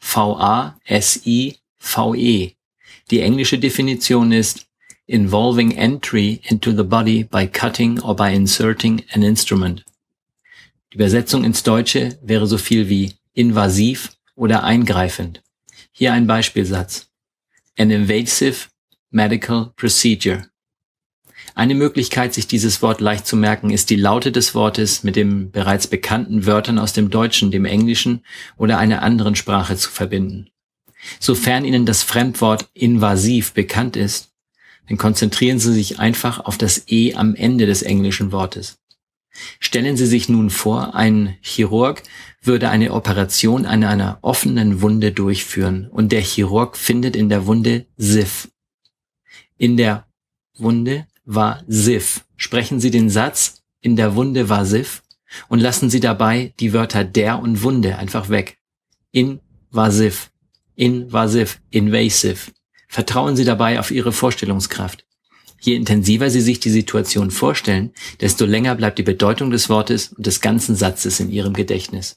I-N-V-A-S-I-V-E. Die englische Definition ist involving entry into the body by cutting or by inserting an instrument. Die Übersetzung ins Deutsche wäre so viel wie invasiv oder eingreifend. Hier ein Beispielsatz. An invasive medical procedure. Eine Möglichkeit, sich dieses Wort leicht zu merken, ist die Laute des Wortes mit den bereits bekannten Wörtern aus dem Deutschen, dem Englischen oder einer anderen Sprache zu verbinden. Sofern Ihnen das Fremdwort invasiv bekannt ist, dann konzentrieren Sie sich einfach auf das E am Ende des englischen Wortes. Stellen Sie sich nun vor, ein Chirurg würde eine Operation an einer offenen Wunde durchführen und der Chirurg findet in der Wunde SIF. In der Wunde war SIF. Sprechen Sie den Satz, in der Wunde war SIF und lassen Sie dabei die Wörter der und Wunde einfach weg. Invasiv, invasiv, invasive. Vertrauen Sie dabei auf Ihre Vorstellungskraft. Je intensiver Sie sich die Situation vorstellen, desto länger bleibt die Bedeutung des Wortes und des ganzen Satzes in Ihrem Gedächtnis.